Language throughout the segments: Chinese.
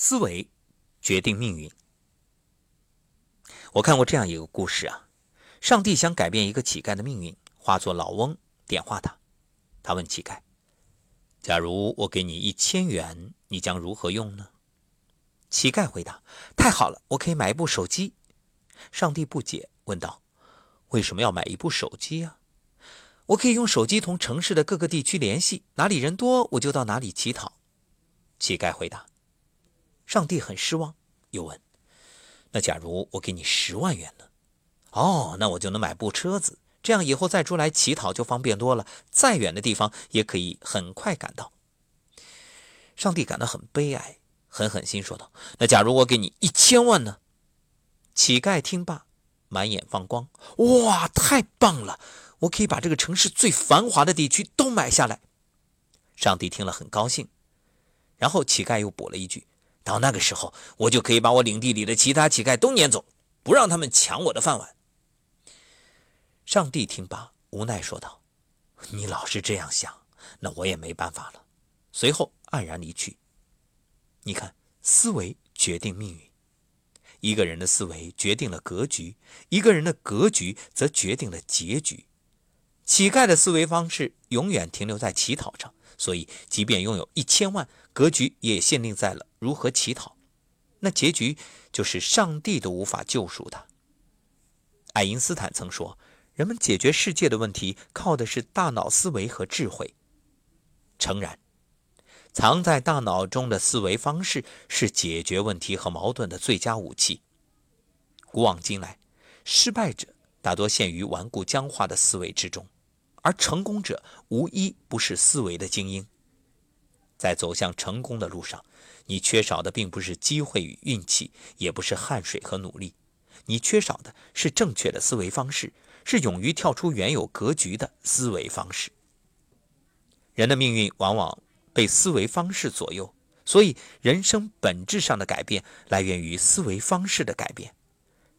思维决定命运。我看过这样一个故事啊，上帝想改变一个乞丐的命运，化作老翁点化他。他问乞丐：“假如我给你一千元，你将如何用呢？”乞丐回答：“太好了，我可以买一部手机。”上帝不解，问道：“为什么要买一部手机啊？”“我可以用手机同城市的各个地区联系，哪里人多，我就到哪里乞讨。”乞丐回答。上帝很失望，又问：“那假如我给你十万元呢？”“哦，那我就能买部车子，这样以后再出来乞讨就方便多了，再远的地方也可以很快赶到。”上帝感到很悲哀，狠狠心说道：“那假如我给你一千万呢？”乞丐听罢，满眼放光：“哇，太棒了！我可以把这个城市最繁华的地区都买下来。”上帝听了很高兴，然后乞丐又补了一句。到那个时候，我就可以把我领地里的其他乞丐都撵走，不让他们抢我的饭碗。上帝听罢，无奈说道：“你老是这样想，那我也没办法了。”随后黯然离去。你看，思维决定命运，一个人的思维决定了格局，一个人的格局则决定了结局。乞丐的思维方式永远停留在乞讨上。所以，即便拥有一千万，格局也限定在了如何乞讨，那结局就是上帝都无法救赎他。爱因斯坦曾说：“人们解决世界的问题，靠的是大脑思维和智慧。”诚然，藏在大脑中的思维方式是解决问题和矛盾的最佳武器。古往今来，失败者大多陷于顽固僵化的思维之中。而成功者无一不是思维的精英。在走向成功的路上，你缺少的并不是机会与运气，也不是汗水和努力，你缺少的是正确的思维方式，是勇于跳出原有格局的思维方式。人的命运往往被思维方式左右，所以人生本质上的改变来源于思维方式的改变。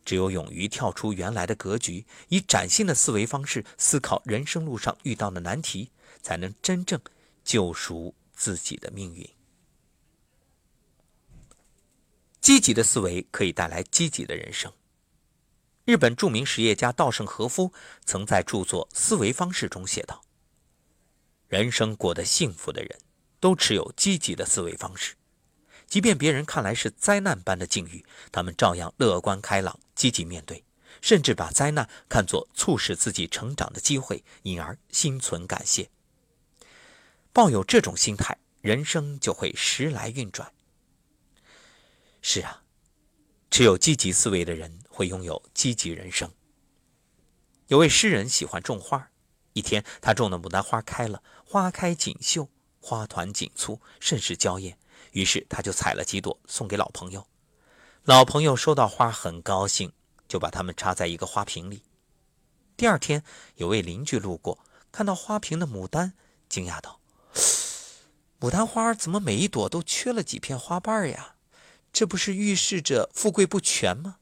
只有勇于跳出原来的格局，以崭新的思维方式思考人生路上遇到的难题，才能真正救赎自己的命运。积极的思维可以带来积极的人生。日本著名实业家稻盛和夫曾在著作《思维方式》中写道：“人生过得幸福的人，都持有积极的思维方式。”即便别人看来是灾难般的境遇，他们照样乐观开朗、积极面对，甚至把灾难看作促使自己成长的机会，因而心存感谢。抱有这种心态，人生就会时来运转。是啊，持有积极思维的人会拥有积极人生。有位诗人喜欢种花，一天他种的牡丹花开了，花开锦绣，花团锦簇，甚是娇艳。于是他就采了几朵送给老朋友，老朋友收到花很高兴，就把它们插在一个花瓶里。第二天，有位邻居路过，看到花瓶的牡丹，惊讶道：“牡丹花怎么每一朵都缺了几片花瓣呀？这不是预示着富贵不全吗？”“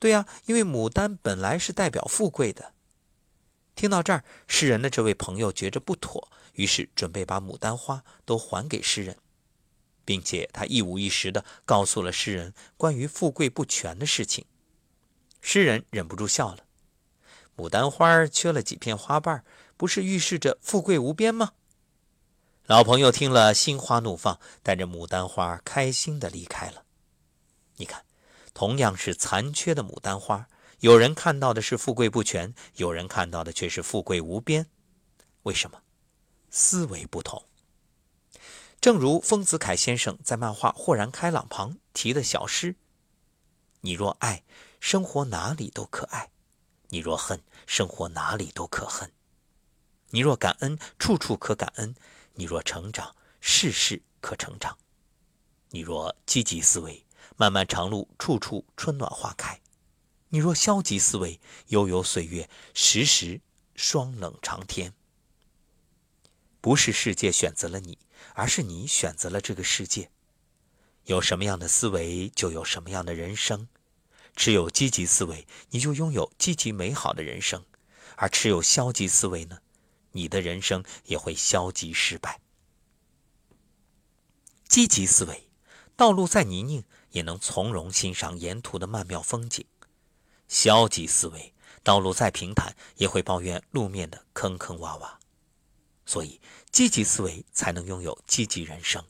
对呀，因为牡丹本来是代表富贵的。”听到这儿，诗人的这位朋友觉着不妥，于是准备把牡丹花都还给诗人。并且他一五一十地告诉了诗人关于富贵不全的事情，诗人忍不住笑了。牡丹花缺了几片花瓣，不是预示着富贵无边吗？老朋友听了，心花怒放，带着牡丹花开心地离开了。你看，同样是残缺的牡丹花，有人看到的是富贵不全，有人看到的却是富贵无边。为什么？思维不同。正如丰子恺先生在漫画《豁然开朗》旁题的小诗：“你若爱，生活哪里都可爱；你若恨，生活哪里都可恨；你若感恩，处处可感恩；你若成长，事事可成长；你若积极思维，漫漫长路，处处春暖花开；你若消极思维，悠悠岁月，时时霜冷长天。不是世界选择了你。”而是你选择了这个世界，有什么样的思维，就有什么样的人生。持有积极思维，你就拥有积极美好的人生；而持有消极思维呢，你的人生也会消极失败。积极思维道路再泥泞，也能从容欣赏沿途的曼妙风景；消极思维，道路再平坦，也会抱怨路面的坑坑洼洼。所以，积极思维才能拥有积极人生。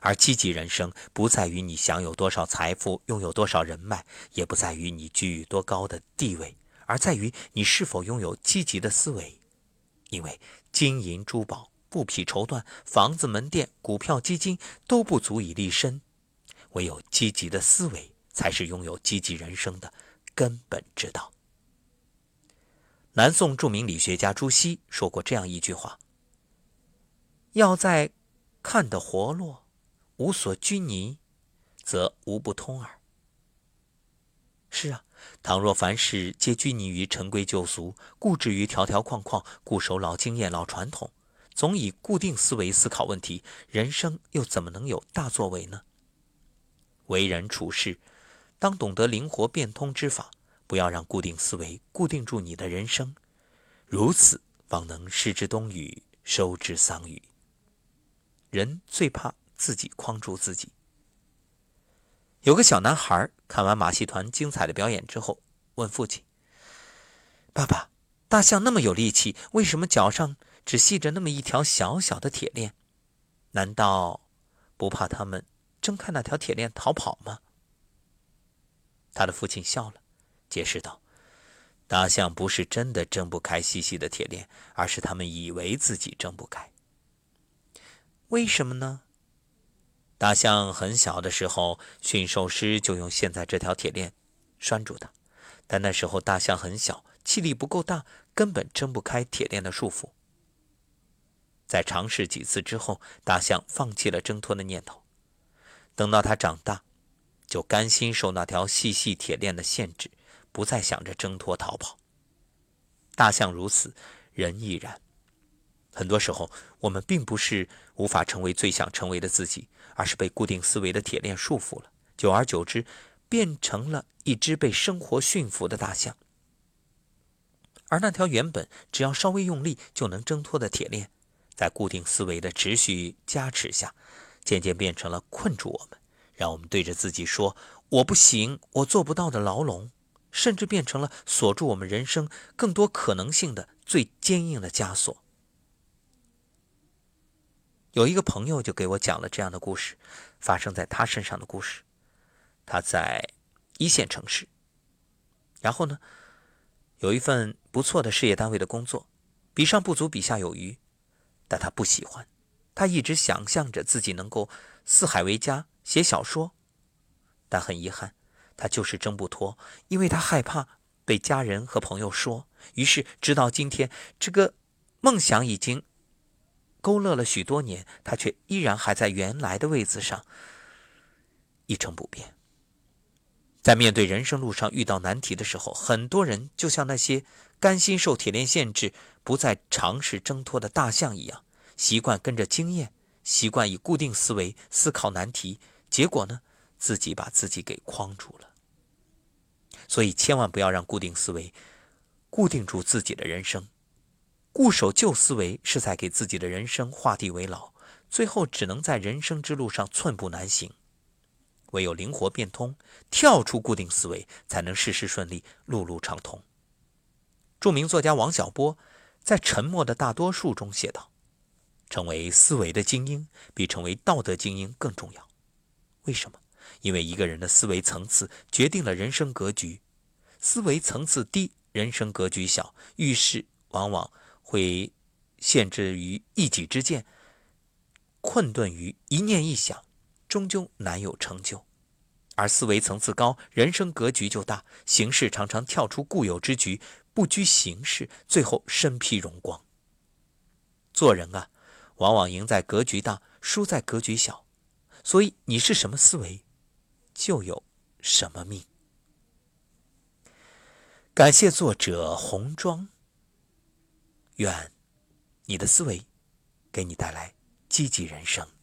而积极人生不在于你享有多少财富，拥有多少人脉，也不在于你居于多高的地位，而在于你是否拥有积极的思维。因为金银珠宝、布匹绸缎、房子门店、股票基金都不足以立身，唯有积极的思维才是拥有积极人生的根本之道。南宋著名理学家朱熹说过这样一句话：“要在看得活络。”无所拘泥，则无不通耳。是啊，倘若凡事皆拘泥于陈规旧俗，固执于条条框框，固守老经验、老传统，总以固定思维思考问题，人生又怎么能有大作为呢？为人处事，当懂得灵活变通之法，不要让固定思维固定住你的人生，如此方能失之冬雨，收之桑榆。人最怕。自己框住自己。有个小男孩看完马戏团精彩的表演之后，问父亲：“爸爸，大象那么有力气，为什么脚上只系着那么一条小小的铁链？难道不怕他们挣开那条铁链逃跑吗？”他的父亲笑了，解释道：“大象不是真的挣不开细细的铁链，而是他们以为自己挣不开。为什么呢？”大象很小的时候，驯兽师就用现在这条铁链拴住它，但那时候大象很小，气力不够大，根本挣不开铁链的束缚。在尝试几次之后，大象放弃了挣脱的念头。等到它长大，就甘心受那条细细铁链的限制，不再想着挣脱逃跑。大象如此，人亦然。很多时候，我们并不是无法成为最想成为的自己，而是被固定思维的铁链束缚了。久而久之，变成了一只被生活驯服的大象。而那条原本只要稍微用力就能挣脱的铁链，在固定思维的持续加持下，渐渐变成了困住我们，让我们对着自己说“我不行，我做不到”的牢笼，甚至变成了锁住我们人生更多可能性的最坚硬的枷锁。有一个朋友就给我讲了这样的故事，发生在他身上的故事。他在一线城市，然后呢，有一份不错的事业单位的工作，比上不足，比下有余，但他不喜欢。他一直想象着自己能够四海为家，写小说，但很遗憾，他就是挣不脱，因为他害怕被家人和朋友说。于是，直到今天，这个梦想已经。勾勒了许多年，他却依然还在原来的位置上一成不变。在面对人生路上遇到难题的时候，很多人就像那些甘心受铁链限制、不再尝试挣脱的大象一样，习惯跟着经验，习惯以固定思维思考难题，结果呢，自己把自己给框住了。所以，千万不要让固定思维固定住自己的人生。固守旧思维是在给自己的人生画地为牢，最后只能在人生之路上寸步难行。唯有灵活变通，跳出固定思维，才能事事顺利，路路畅通。著名作家王小波在《沉默的大多数》中写道：“成为思维的精英，比成为道德精英更重要。为什么？因为一个人的思维层次决定了人生格局。思维层次低，人生格局小，遇事往往。”会限制于一己之见，困顿于一念一想，终究难有成就。而思维层次高，人生格局就大，行事常常跳出固有之局，不拘形式，最后身披荣光。做人啊，往往赢在格局大，输在格局小。所以你是什么思维，就有什么命。感谢作者红妆。愿你的思维给你带来积极人生。